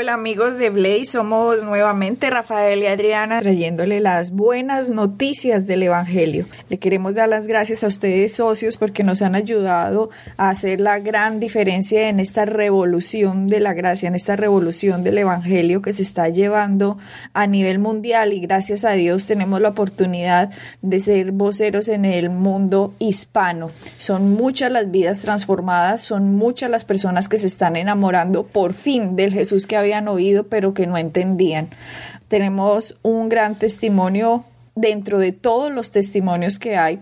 Hola amigos de Blaze, somos nuevamente Rafael y Adriana trayéndole las buenas noticias del Evangelio. Le queremos dar las gracias a ustedes socios porque nos han ayudado a hacer la gran diferencia en esta revolución de la gracia, en esta revolución del Evangelio que se está llevando a nivel mundial y gracias a Dios tenemos la oportunidad de ser voceros en el mundo hispano. Son muchas las vidas transformadas, son muchas las personas que se están enamorando por fin del Jesús que había habían oído pero que no entendían. Tenemos un gran testimonio dentro de todos los testimonios que hay,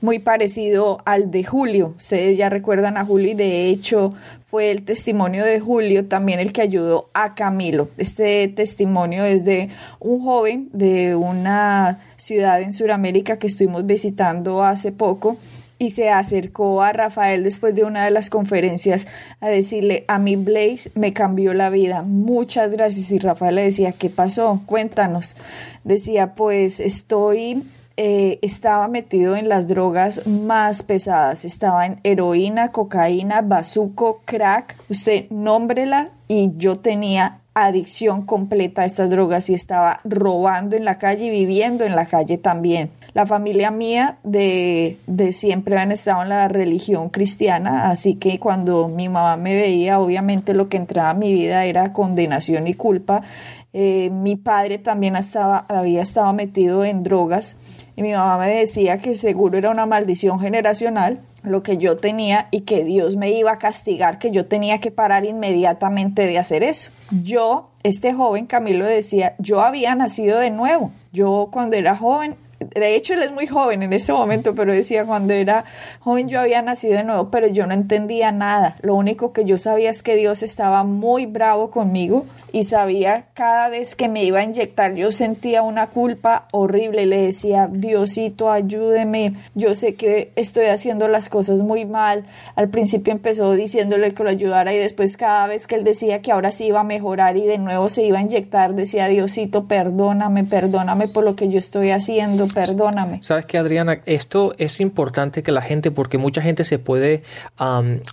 muy parecido al de Julio. Ustedes ya recuerdan a Julio y de hecho fue el testimonio de Julio también el que ayudó a Camilo. Este testimonio es de un joven de una ciudad en Sudamérica que estuvimos visitando hace poco y se acercó a Rafael después de una de las conferencias a decirle, a mi Blaze me cambió la vida, muchas gracias. Y Rafael le decía, ¿qué pasó? Cuéntanos. Decía, pues estoy, eh, estaba metido en las drogas más pesadas, estaba en heroína, cocaína, bazuco, crack, usted nómbrela y yo tenía adicción completa a estas drogas y estaba robando en la calle y viviendo en la calle también. La familia mía de, de siempre han estado en la religión cristiana, así que cuando mi mamá me veía, obviamente lo que entraba a mi vida era condenación y culpa. Eh, mi padre también estaba, había estado metido en drogas y mi mamá me decía que seguro era una maldición generacional lo que yo tenía y que Dios me iba a castigar, que yo tenía que parar inmediatamente de hacer eso. Yo, este joven Camilo decía, yo había nacido de nuevo. Yo cuando era joven de hecho él es muy joven en ese momento, pero decía cuando era joven yo había nacido de nuevo, pero yo no entendía nada. Lo único que yo sabía es que Dios estaba muy bravo conmigo y sabía cada vez que me iba a inyectar yo sentía una culpa horrible. Le decía, Diosito, ayúdeme, yo sé que estoy haciendo las cosas muy mal. Al principio empezó diciéndole que lo ayudara y después cada vez que él decía que ahora sí iba a mejorar y de nuevo se iba a inyectar, decía, Diosito, perdóname, perdóname por lo que yo estoy haciendo, perdóname. Sabes que Adriana, esto es importante que la gente, porque mucha gente se puede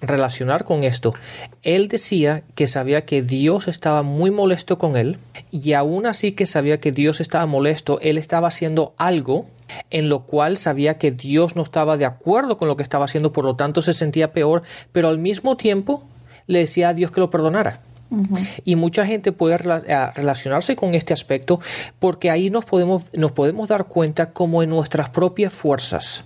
relacionar con esto. Él decía que sabía que Dios estaba muy molesto con él y aún así que sabía que Dios estaba molesto, él estaba haciendo algo en lo cual sabía que Dios no estaba de acuerdo con lo que estaba haciendo, por lo tanto se sentía peor, pero al mismo tiempo le decía a Dios que lo perdonara. Y mucha gente puede relacionarse con este aspecto porque ahí nos podemos, nos podemos dar cuenta como en nuestras propias fuerzas,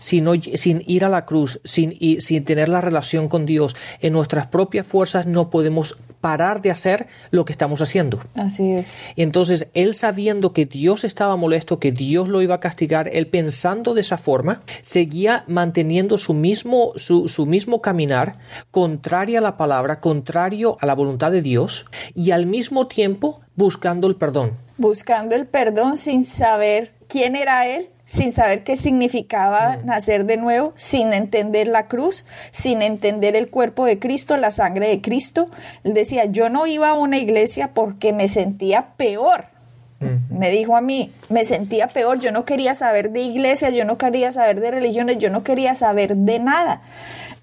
sin, sin ir a la cruz, sin, sin tener la relación con Dios, en nuestras propias fuerzas no podemos parar de hacer lo que estamos haciendo. Así es. Y entonces, él sabiendo que Dios estaba molesto, que Dios lo iba a castigar, él pensando de esa forma, seguía manteniendo su mismo, su, su mismo caminar, contrario a la palabra, contrario a la voluntad de Dios, y al mismo tiempo buscando el perdón. Buscando el perdón sin saber quién era él, sin saber qué significaba nacer de nuevo, sin entender la cruz, sin entender el cuerpo de Cristo, la sangre de Cristo. Él decía, yo no iba a una iglesia porque me sentía peor. Me dijo a mí, me sentía peor, yo no quería saber de iglesia, yo no quería saber de religiones, yo no quería saber de nada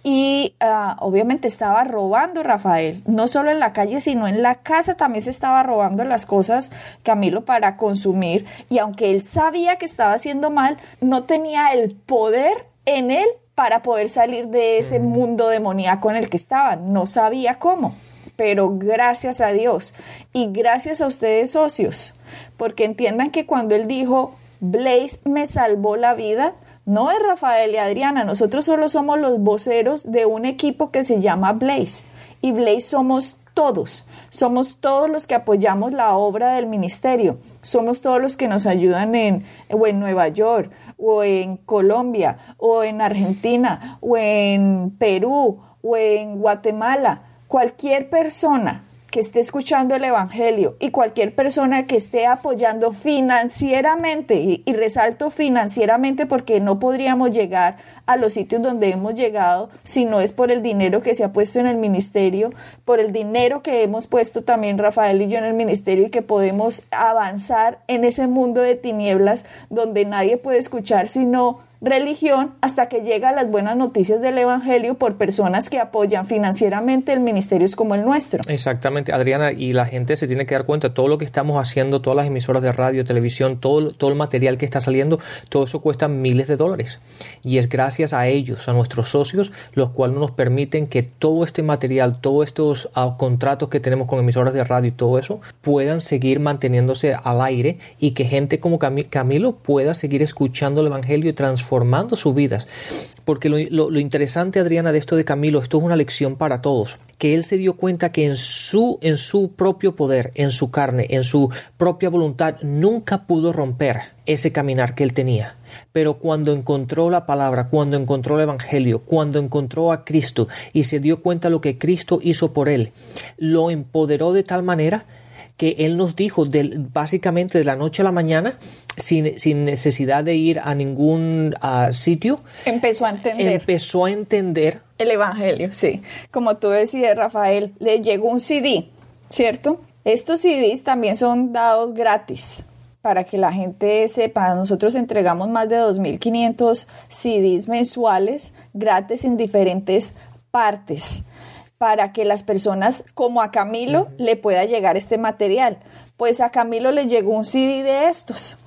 y ah, obviamente estaba robando Rafael, no solo en la calle, sino en la casa también se estaba robando las cosas Camilo para consumir. Y aunque él sabía que estaba haciendo mal, no tenía el poder en él para poder salir de ese mundo demoníaco en el que estaba, no sabía cómo. Pero gracias a Dios. Y gracias a ustedes socios, porque entiendan que cuando él dijo, Blaze me salvó la vida, no es Rafael y Adriana, nosotros solo somos los voceros de un equipo que se llama Blaze. Y Blaze somos todos, somos todos los que apoyamos la obra del ministerio, somos todos los que nos ayudan en, o en Nueva York, o en Colombia, o en Argentina, o en Perú, o en Guatemala. Cualquier persona que esté escuchando el Evangelio y cualquier persona que esté apoyando financieramente, y, y, resalto financieramente porque no podríamos llegar a los sitios donde hemos llegado si no es por el dinero que se ha puesto en el ministerio, por el dinero que hemos puesto también Rafael y yo en el ministerio y que podemos avanzar en ese mundo de tinieblas donde nadie puede escuchar sino religión hasta que llegan las buenas noticias del Evangelio por personas que apoyan financieramente el ministerio como el nuestro. Exactamente, Adriana, y la gente se tiene que dar cuenta, todo lo que estamos haciendo, todas las emisoras de radio, televisión, todo, todo el material que está saliendo, todo eso cuesta miles de dólares. Y es gracias a ellos, a nuestros socios, los cuales nos permiten que todo este material, todos estos uh, contratos que tenemos con emisoras de radio y todo eso, puedan seguir manteniéndose al aire y que gente como Camilo pueda seguir escuchando el Evangelio y transformando formando sus vidas. Porque lo, interesante, Adriana, de esto de Camilo, esto es una lección para todos, que él se dio cuenta que en su, en su propio poder, en su carne, en su propia voluntad, nunca pudo romper ese caminar que él tenía. Pero cuando encontró la palabra, cuando encontró el Evangelio, cuando encontró a Cristo y se dio cuenta lo que Cristo hizo por él, lo empoderó de tal manera que Él nos dijo de, básicamente de la noche a la mañana, sin, sin necesidad de ir a ningún uh, sitio. Empezó a entender. Empezó a entender. El Evangelio, sí. Como tú decías, Rafael, le llegó un CD, ¿cierto? Estos CDs también son dados gratis para que la gente sepa. Nosotros entregamos más de 2.500 CDs mensuales gratis en diferentes partes para que las personas como a Camilo le pueda llegar este material. Pues a Camilo le llegó un CD de estos.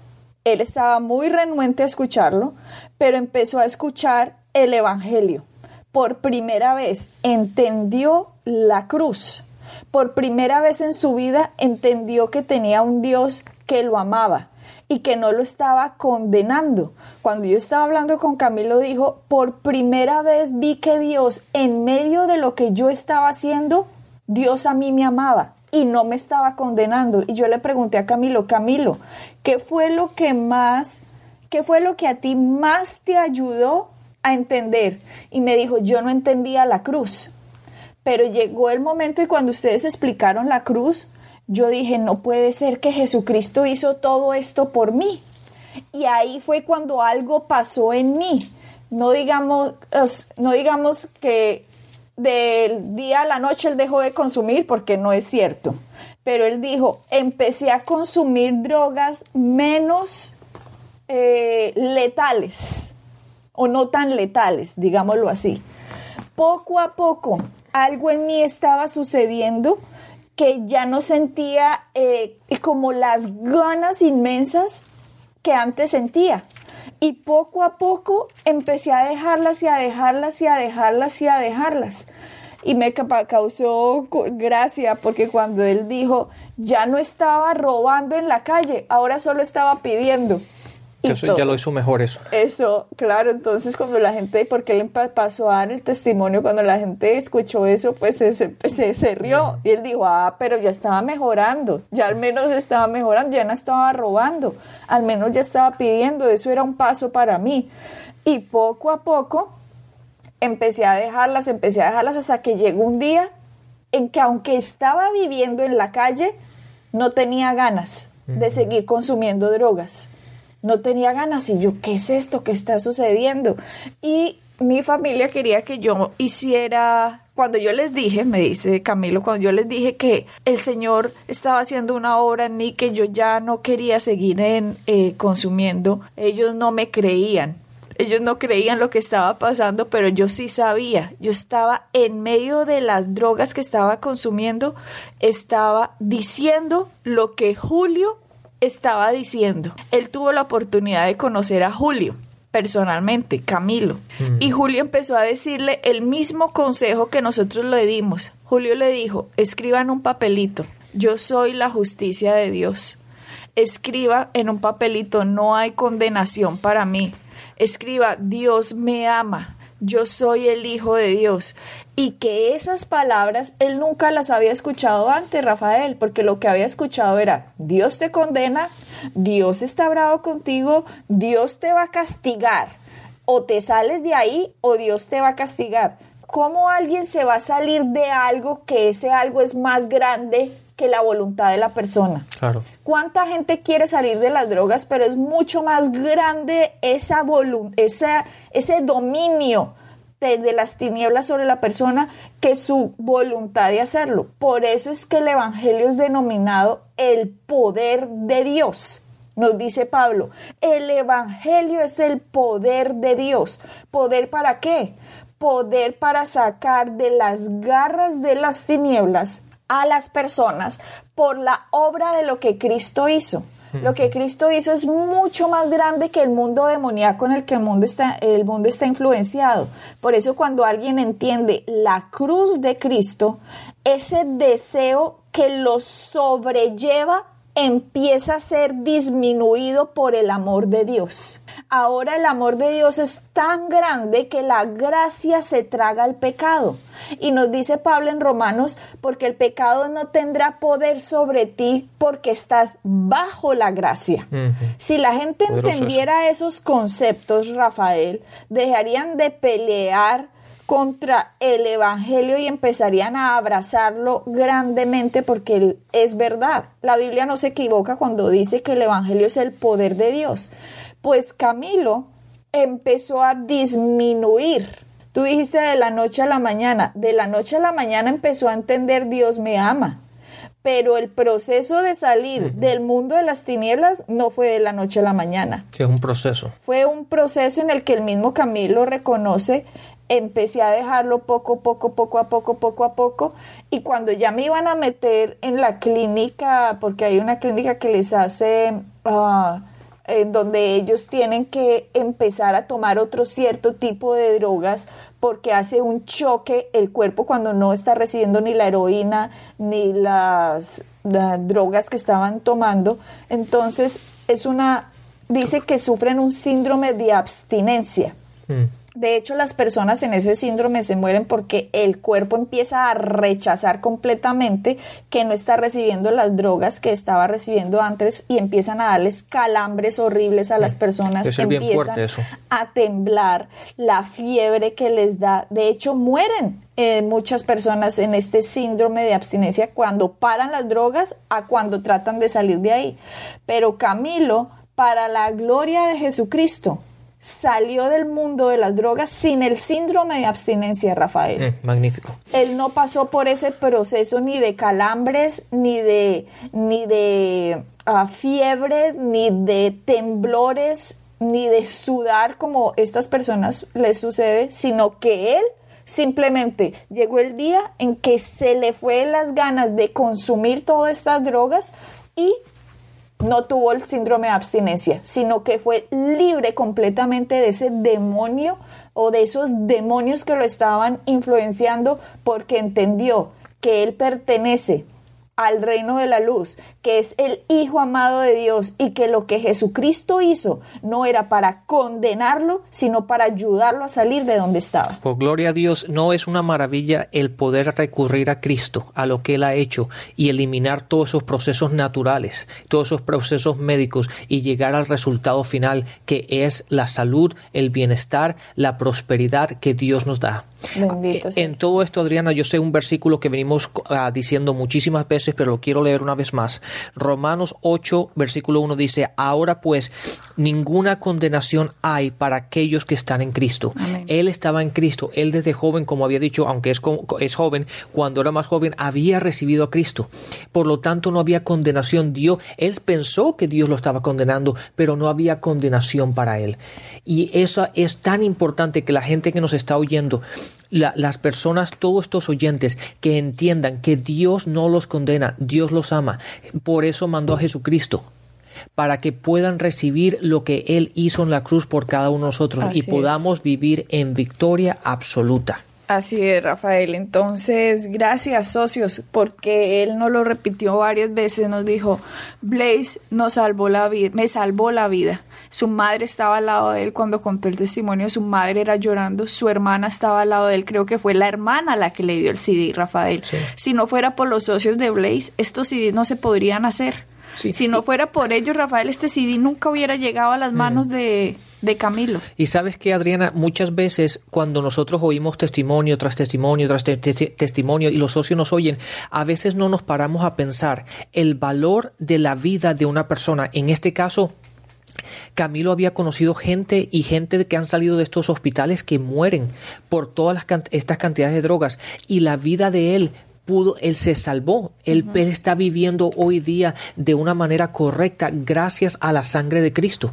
Él estaba muy renuente a escucharlo, pero empezó a escuchar el Evangelio. Por primera vez entendió la cruz. Por primera vez en su vida entendió que tenía un Dios que lo amaba y que no lo estaba condenando. Cuando yo estaba hablando con Camilo dijo, por primera vez vi que Dios en medio de lo que yo estaba haciendo, Dios a mí me amaba y no me estaba condenando. Y yo le pregunté a Camilo, Camilo, ¿qué fue lo que más, qué fue lo que a ti más te ayudó a entender? Y me dijo, yo no entendía la cruz. Pero llegó el momento y cuando ustedes explicaron la cruz, yo dije, no puede ser que Jesucristo hizo todo esto por mí. Y ahí fue cuando algo pasó en mí. No digamos, no digamos que del día a la noche él dejó de consumir, porque no es cierto. Pero él dijo, empecé a consumir drogas menos eh, letales, o no tan letales, digámoslo así. Poco a poco, algo en mí estaba sucediendo que ya no sentía eh, como las ganas inmensas que antes sentía. Y poco a poco empecé a dejarlas y a dejarlas y a dejarlas y a dejarlas. Y me causó gracia porque cuando él dijo, ya no estaba robando en la calle, ahora solo estaba pidiendo. Eso ya lo hizo mejor eso. Eso, claro, entonces cuando la gente, porque él pasó a dar el testimonio, cuando la gente escuchó eso, pues se, se, se rió y él dijo, ah, pero ya estaba mejorando, ya al menos estaba mejorando, ya no estaba robando, al menos ya estaba pidiendo, eso era un paso para mí. Y poco a poco empecé a dejarlas, empecé a dejarlas hasta que llegó un día en que aunque estaba viviendo en la calle, no tenía ganas de seguir consumiendo drogas no tenía ganas y yo, ¿qué es esto que está sucediendo? Y mi familia quería que yo hiciera, cuando yo les dije, me dice Camilo, cuando yo les dije que el Señor estaba haciendo una obra en mí que yo ya no quería seguir en, eh, consumiendo, ellos no me creían. Ellos no creían lo que estaba pasando, pero yo sí sabía. Yo estaba en medio de las drogas que estaba consumiendo, estaba diciendo lo que Julio estaba diciendo. Él tuvo la oportunidad de conocer a Julio personalmente, Camilo. Mm. Y Julio empezó a decirle el mismo consejo que nosotros le dimos. Julio le dijo, escriba en un papelito, yo soy la justicia de Dios. Escriba en un papelito, no hay condenación para mí. Escriba, Dios me ama yo soy el Hijo de Dios. Y que esas palabras él nunca las había escuchado antes, Rafael, porque lo que había escuchado era, Dios te condena, Dios está bravo contigo, Dios te va a castigar. O te sales de ahí o Dios te va a castigar. ¿cómo alguien se va a salir de algo que ese algo es más grande que la voluntad de la persona? Claro. ¿Cuánta gente quiere salir de las drogas, pero es mucho más grande esa esa, ese dominio de, de, las tinieblas sobre la persona que su voluntad de hacerlo? Por eso es que el Evangelio es denominado el poder de Dios nos dice Pablo, el Evangelio es el poder de Dios. ¿Poder para qué? Poder para sacar de las garras de las tinieblas a las personas por la obra de lo que Cristo hizo. Lo que Cristo hizo es mucho más grande que el mundo demoníaco en el que el mundo está, el mundo está influenciado. Por eso cuando alguien entiende la cruz de Cristo, ese deseo que lo sobrelleva empieza a ser disminuido por el amor de Dios. Ahora el amor de Dios es tan grande que la gracia se traga al pecado. Y nos dice Pablo en Romanos, porque el pecado no tendrá poder sobre ti porque estás bajo la gracia. Si la gente entendiera esos conceptos, Rafael, dejarían de pelear contra el Evangelio y empezarían a abrazarlo grandemente porque es verdad. La Biblia no se equivoca cuando dice que el Evangelio es el poder de Dios. Pues Camilo empezó a disminuir. Tú dijiste de la noche a la mañana, de la noche a la mañana empezó a entender Dios me ama. Pero el proceso de salir del mundo de las tinieblas no fue de la noche a la mañana. es un proceso. Fue un proceso en el que el mismo Camilo reconoce empecé a dejarlo poco, poco, poco a poco, poco a poco. Y cuando ya me iban a meter en la clínica, porque hay una clínica que les hace, uh, en donde ellos tienen que empezar a tomar otro cierto tipo de drogas, porque hace un choque el cuerpo cuando no está recibiendo ni la heroína ni las, drogas que estaban tomando. Entonces, es una, dice que sufren un síndrome de abstinencia. Mm. De hecho, las personas en ese síndrome se mueren porque el cuerpo empieza a rechazar completamente que no está recibiendo las drogas que estaba recibiendo antes y empiezan a darles calambres horribles a las mm. personas, empiezan a temblar, la fiebre que les da. De hecho, mueren eh, muchas personas en este síndrome de abstinencia cuando paran las drogas a cuando tratan de salir de ahí. Pero Camilo, para la gloria de Jesucristo, salió del mundo de las drogas sin el síndrome de abstinencia, Rafael. Mm, magnífico. Él no pasó por ese proceso ni de calambres, ni de, ni de ah, fiebre, ni de temblores, ni de sudar como estas personas les sucede, sino que él simplemente llegó el día en que se le fue las ganas de consumir todas estas drogas y no tuvo el síndrome de abstinencia, sino que fue libre completamente de ese demonio o de esos demonios que lo estaban influenciando porque entendió que él pertenece al reino de la luz, que es el Hijo amado de Dios y que lo que Jesucristo hizo no era para condenarlo, sino para ayudarlo a salir de donde estaba. Por gloria a Dios, no es una maravilla el poder recurrir a Cristo, a lo que Él ha hecho y eliminar todos esos procesos naturales, todos esos procesos médicos y llegar al resultado final que es la salud, el bienestar, la prosperidad que Dios nos da. Bendito en todo esto, Adriana, yo sé un versículo que venimos ah, diciendo muchísimas veces, pero lo quiero leer una vez más. Romanos 8, versículo 1 dice, ahora pues ninguna condenación hay para aquellos que están en Cristo. Él estaba en Cristo, él desde joven, como había dicho, aunque es, joven, cuando era más joven, había recibido a Cristo. Por lo tanto, no había condenación. Dios, él pensó que Dios lo estaba condenando, pero no había condenación para él. Y eso es tan importante que la gente que nos está oyendo las personas, todos estos oyentes, que entiendan que Dios no los condena, Dios los ama. Por eso mandó a Jesucristo para que puedan recibir lo que Él hizo en la cruz por cada uno de nosotros y podamos vivir en victoria absoluta. Así es, Rafael. Entonces, gracias, socios, porque él nos lo repitió varias veces. Nos dijo, Blaze nos salvó la vida, me salvó la vida. Su madre estaba al lado de él cuando contó el testimonio. Su madre era llorando. Su hermana estaba al lado de él. Creo que fue la hermana la que le dio el CD, Rafael. Si no fuera por los socios de Blaze, estos CD no se podrían hacer. Si no fuera por ellos, Rafael, este CD nunca hubiera llegado a las manos de, de Camilo. Y sabes que, Adriana, muchas veces cuando nosotros oímos testimonio tras testimonio tras testimonio y los socios nos oyen, a veces no nos paramos a pensar el valor de la vida de una persona. En este caso, Camilo había conocido gente y gente que han salido de estos hospitales que mueren por todas estas cantidades de drogas y la vida de él pudo, él se salvó, él, está viviendo hoy día de una manera correcta gracias a la sangre de Cristo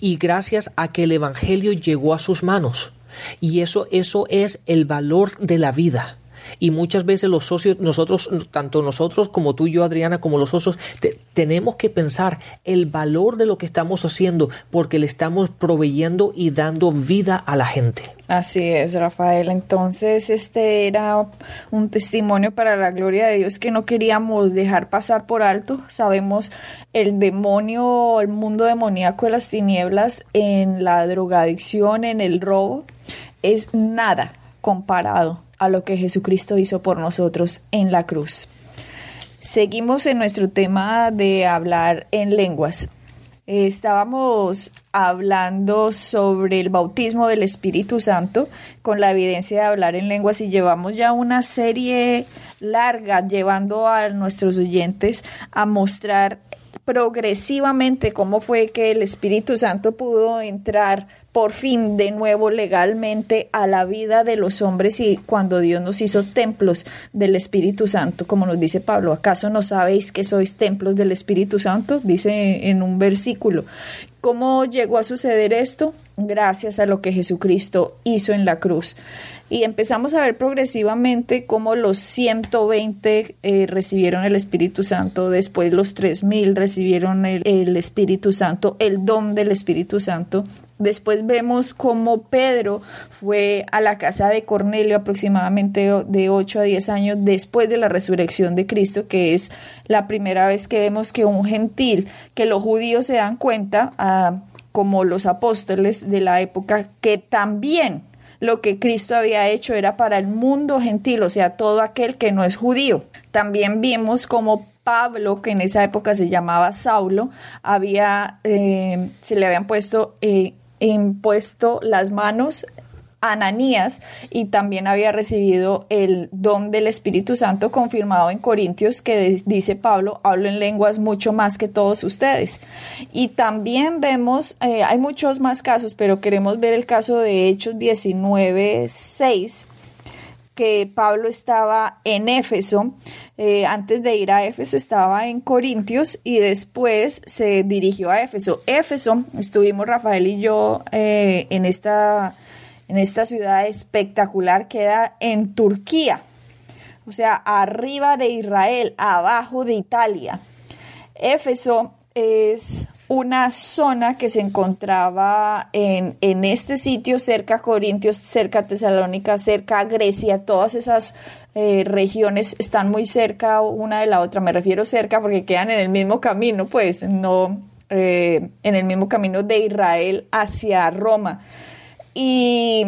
y gracias a que el Evangelio llegó a sus manos. Y eso, eso es el valor de la vida. Y muchas veces los socios, nosotros, tanto nosotros como tú y yo, Adriana, como los socios, tenemos que pensar el valor de lo que estamos haciendo porque le estamos proveyendo y dando vida a la gente. Así es, Rafael. Entonces, este era un testimonio para la gloria de Dios que no queríamos dejar pasar por alto. Sabemos el demonio, el mundo demoníaco de las tinieblas en la drogadicción, en el robo, es nada comparado a lo que Jesucristo hizo por nosotros en la cruz. Seguimos en nuestro tema de hablar en lenguas. Estábamos hablando sobre el bautismo del Espíritu Santo con la evidencia de hablar en lenguas y llevamos ya una serie larga llevando a nuestros oyentes a mostrar progresivamente cómo fue que el Espíritu Santo pudo entrar por fin de nuevo legalmente a la vida de los hombres y cuando Dios nos hizo templos del Espíritu Santo, como nos dice Pablo, ¿acaso no sabéis que sois templos del Espíritu Santo? Dice en un versículo. ¿Cómo llegó a suceder esto? Gracias a lo que Jesucristo hizo en la cruz. Y empezamos a ver progresivamente cómo los 120 eh, recibieron el Espíritu Santo, después los 3000 recibieron el, el Espíritu Santo, el don del Espíritu Santo, Después vemos cómo Pedro fue a la casa de Cornelio aproximadamente de 8 a 10 años después de la resurrección de Cristo, que es la primera vez que vemos que un gentil, que los judíos se dan cuenta, ah, como los apóstoles de la época, que también lo que Cristo había hecho era para el mundo gentil, o sea, todo aquel que no es judío. También vimos cómo Pablo, que en esa época se llamaba Saulo, había, eh, se le habían puesto eh, impuesto las manos Ananías y también había recibido el don del Espíritu Santo confirmado en Corintios que dice Pablo, hablo en lenguas mucho más que todos ustedes. Y también vemos, eh, hay muchos más casos, pero queremos ver el caso de Hechos 19, 6 que Pablo estaba en Éfeso, eh, antes de ir a Éfeso estaba en Corintios y después se dirigió a Éfeso. Éfeso, estuvimos Rafael y yo eh, en, esta, en esta ciudad espectacular, queda en Turquía, o sea, arriba de Israel, abajo de Italia. Éfeso es una zona que se encontraba en, en, este sitio, cerca Corintios, cerca Tesalónica, cerca a Grecia, todas esas eh, regiones están muy cerca una de la otra, me refiero cerca porque quedan en el mismo camino, pues no eh, en el mismo camino de Israel hacia Roma. Y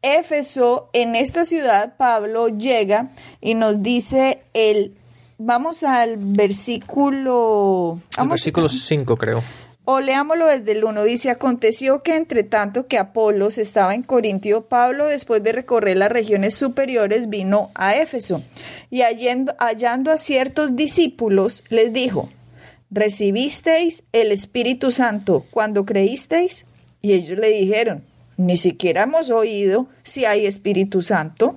Éfeso, en esta ciudad, Pablo llega y nos dice el vamos al versículo... versículo 5 creo. O leámoslo desde el 1. Dice, aconteció que entre tanto que Apolos estaba en Corintio, Pablo, después de recorrer las regiones superiores, vino a Éfeso. Y hallando, hallando a ciertos discípulos, les dijo, ¿recibisteis el Espíritu Santo cuando creísteis? Y ellos le dijeron, ni siquiera hemos oído si hay Espíritu Santo.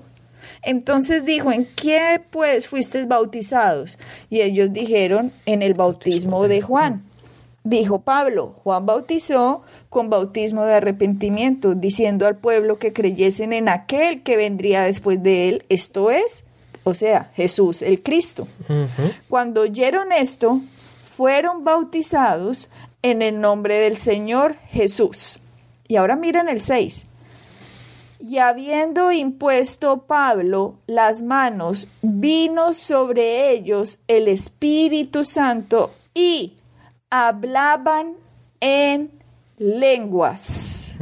Entonces dijo, ¿en qué pues fuisteis bautizados? Y ellos dijeron, en el bautismo de Juan. Dijo Pablo, Juan bautizó con bautismo de arrepentimiento, diciendo al pueblo que creyesen en aquel que vendría después de él, esto es, o sea, Jesús el Cristo. Cuando oyeron esto, fueron bautizados en el nombre del Señor Jesús. Y ahora miren el 6. Y habiendo impuesto Pablo las manos, vino sobre ellos el Espíritu Santo y hablaban en lenguas.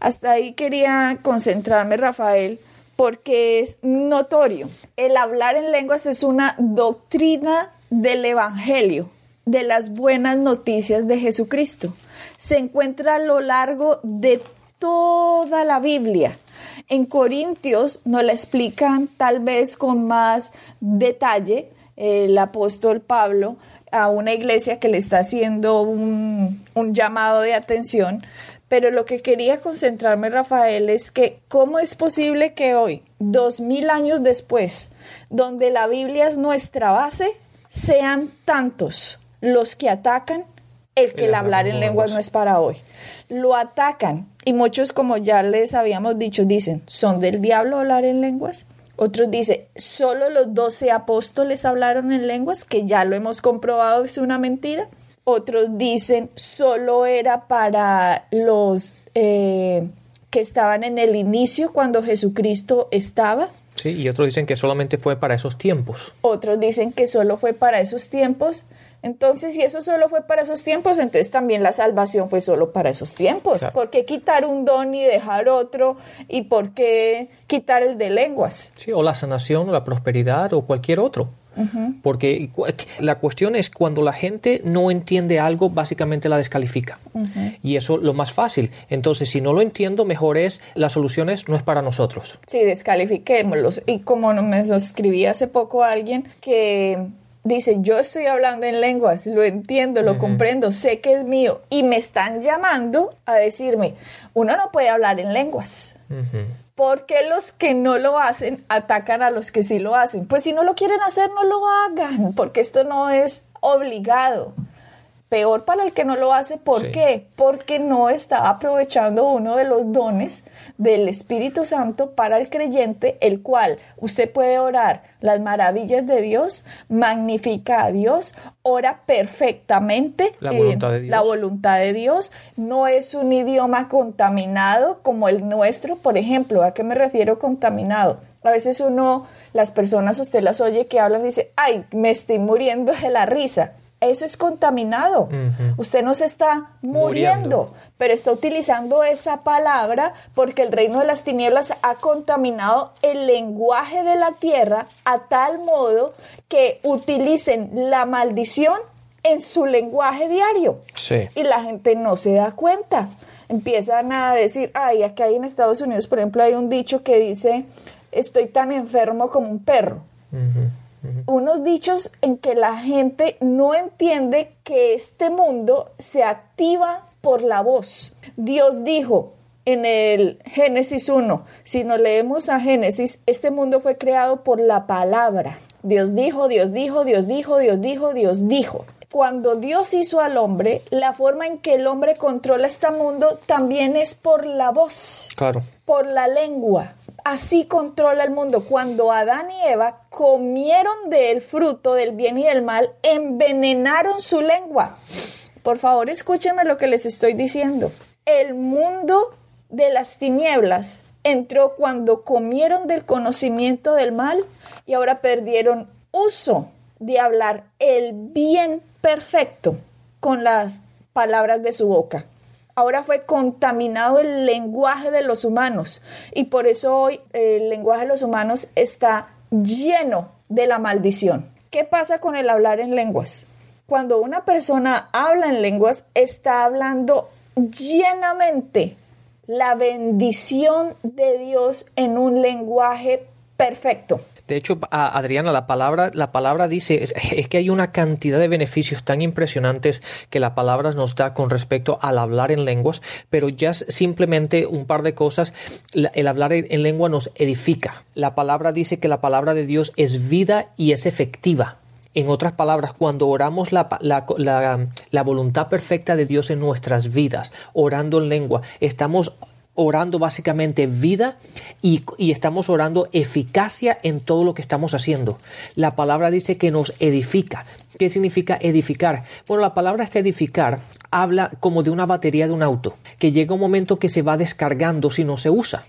Hasta ahí quería concentrarme, Rafael, porque es notorio. El hablar en lenguas es una doctrina del Evangelio de las buenas noticias de Jesucristo. Se encuentra a lo largo de toda la Biblia. En Corintios nos la explican tal vez con más detalle el apóstol Pablo a una iglesia que le está haciendo un, un llamado de atención. Pero lo que quería concentrarme, Rafael, es que cómo es posible que hoy, dos mil años después, donde la Biblia es nuestra base, sean tantos los que atacan el que el hablar en lenguas no es para hoy. Lo atacan y muchos, como ya les habíamos dicho, dicen, ¿son del diablo hablar en lenguas? Otros dicen, solo los doce apóstoles hablaron en lenguas, que ya lo hemos comprobado, es una mentira. Otros dicen, solo era para los eh, que estaban en el inicio cuando Jesucristo estaba. Sí, y otros dicen que solamente fue para esos tiempos. Otros dicen que solo fue para esos tiempos. Entonces, si eso solo fue para esos tiempos, entonces también la salvación fue solo para esos tiempos. ¿Por qué quitar un don y dejar otro? ¿Y por qué quitar el de lenguas? Sí, o la sanación, o la prosperidad, o cualquier otro. Porque la cuestión es cuando la gente no entiende algo, básicamente la descalifica. Y eso lo más fácil. Entonces, si no lo entiendo, mejor es, las soluciones no es para nosotros. Sí, descalifiquémoslos. Y como me escribí hace poco alguien que dice, yo estoy hablando en lenguas, lo entiendo, lo comprendo, sé que es mío, y me están llamando a decirme, uno no puede hablar en lenguas. ¿Por qué los que no lo hacen atacan a los que sí lo hacen? Pues si no lo quieren hacer, no lo hagan, porque esto no es obligado peor para el que no lo hace. ¿Por qué? Porque no está aprovechando uno de los dones del Espíritu Santo para el creyente, el cual usted puede orar las maravillas de Dios, magnifica a Dios, ora perfectamente la voluntad, de Dios. la voluntad de Dios. No es un idioma contaminado como el nuestro, por ejemplo. ¿A qué me refiero contaminado? A veces uno, las personas, usted las oye que hablan y dice, ay, me estoy muriendo de la risa eso es contaminado. Usted no se está muriendo, pero está utilizando esa palabra porque el reino de las tinieblas ha contaminado el lenguaje de la tierra a tal modo que utilicen la maldición en su lenguaje diario. Sí. Y la gente no se da cuenta. Empiezan a decir, ay, aquí hay en Estados Unidos, por ejemplo, hay un dicho que dice, estoy tan enfermo como un perro unos dichos en que la gente no entiende que este mundo se activa por la voz. Dios dijo en el Génesis 1, si nos leemos a Génesis, este mundo fue creado por la palabra. Dios dijo, Dios dijo, Dios dijo, Dios dijo, Dios dijo. Cuando Dios hizo al hombre, la forma en que el hombre controla este mundo también es por la voz. Claro. Por la lengua así controla el mundo. Cuando Adán y Eva comieron del fruto del bien y del mal, envenenaron su lengua. Por favor, escúchenme lo que les estoy diciendo. El mundo de las tinieblas entró cuando comieron del conocimiento del mal y ahora perdieron uso de hablar el bien perfecto con las palabras de su boca ahora fue contaminado el lenguaje de los humanos y por eso hoy el lenguaje de los humanos está lleno de la maldición. ¿Qué pasa con el hablar en lenguas? Cuando una persona habla en lenguas, está hablando llenamente la bendición de Dios en un lenguaje perfecto. De hecho, Adriana, la palabra, la palabra dice, es, que hay una cantidad de beneficios tan impresionantes que la palabra nos da con respecto al hablar en lenguas, pero ya simplemente un par de cosas. el hablar en lengua nos edifica. La palabra dice que la palabra de Dios es vida y es efectiva. En otras palabras, cuando oramos la, la, la, voluntad perfecta de Dios en nuestras vidas, orando en lengua, estamos orando básicamente vida y, estamos orando eficacia en todo lo que estamos haciendo. La palabra dice que nos edifica. ¿Qué significa edificar? Bueno, la palabra este edificar habla como de una batería de un auto, que llega un momento que se va descargando si no se usa.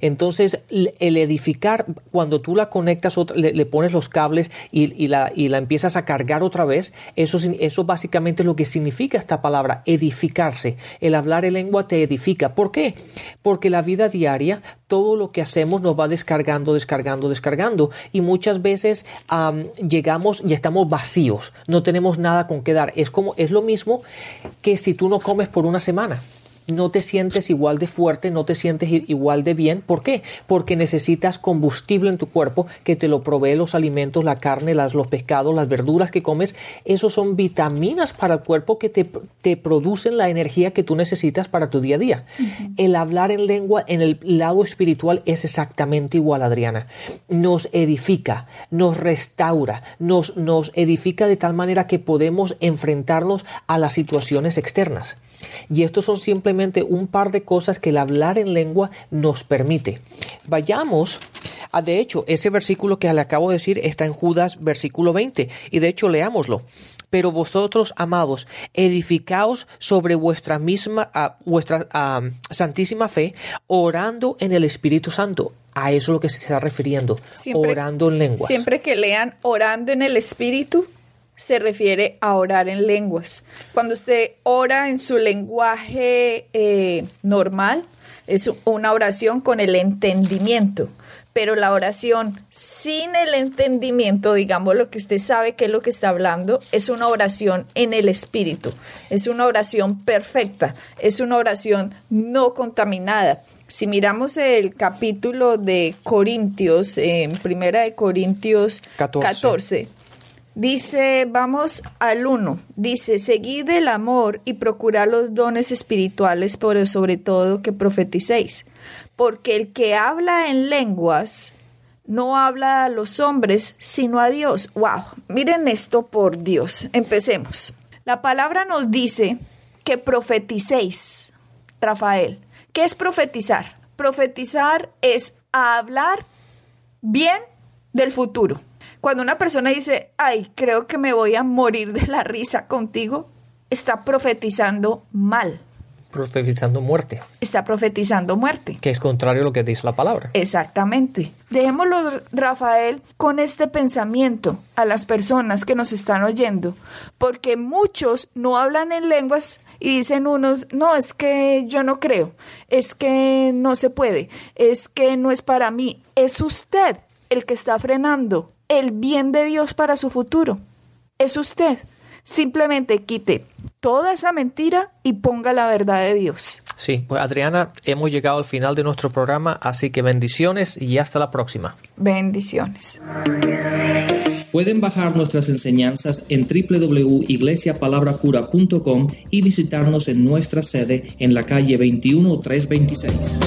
Entonces, el edificar, cuando tú la conectas, le, pones los cables y, la, y la empiezas a cargar otra vez, eso, eso básicamente es lo que significa esta palabra, edificarse. El hablar en lengua te edifica. ¿Por qué? Porque la vida diaria, todo lo que hacemos nos va descargando, descargando, descargando. Y muchas veces llegamos y estamos vacíos, no tenemos nada con qué dar. Es como, es lo mismo que si tú no comes por una semana no te sientes igual de fuerte, no te sientes igual de bien. ¿Por qué? Porque necesitas combustible en tu cuerpo que te lo provee los alimentos, la carne, las, los pescados, las verduras que comes. Esos son vitaminas para el cuerpo que te, te producen la energía que tú necesitas para tu día a día. El hablar en lengua en el lado espiritual es exactamente igual, Adriana. Nos edifica, nos restaura, nos, nos edifica de tal manera que podemos enfrentarnos a las situaciones externas. Y estos son simplemente un par de cosas que el hablar en lengua nos permite. Vayamos a, de hecho, ese versículo que le acabo de decir está en Judas versículo 20, y de hecho leámoslo. Pero vosotros, amados, edificaos sobre vuestra misma, vuestra santísima fe, orando en el Espíritu Santo. A eso es lo que se está refiriendo, orando en lenguas. Siempre que lean orando en el Espíritu, se refiere a orar en lenguas. Cuando usted ora en su lenguaje eh, normal, es una oración con el entendimiento. Pero la oración sin el entendimiento, digamos lo que usted sabe que es lo que está hablando, es una oración en el espíritu. Es una oración perfecta. Es una oración no contaminada. Si miramos el capítulo de Corintios, en Primera de Corintios 14 Dice, vamos al uno. Dice, seguid el amor y procurad los dones espirituales, pero sobre todo que profeticéis. Porque el que habla en lenguas no habla a los hombres, sino a Dios. Wow, miren esto por Dios. Empecemos. La palabra nos dice que profeticéis, Rafael. ¿Qué es profetizar? Profetizar es hablar bien del futuro. Cuando una persona dice, ay, creo que me voy a morir de la risa contigo, está profetizando mal. Profetizando muerte. Está profetizando muerte. Que es contrario a lo que dice la palabra. Exactamente. Dejémoslo, Rafael, con este pensamiento a las personas que nos están oyendo, porque muchos no hablan en lenguas y dicen unos, no, es que yo no creo, es que no se puede, es que no es para mí. Es usted el que está frenando el bien de Dios para su futuro. Es usted. Simplemente quite toda esa mentira y ponga la verdad de Dios. Sí, pues Adriana, hemos llegado al final de nuestro programa, así que bendiciones y hasta la próxima. Bendiciones. Pueden bajar nuestras enseñanzas en www.iglesiapalabracura.com y visitarnos en nuestra sede en la calle 21326.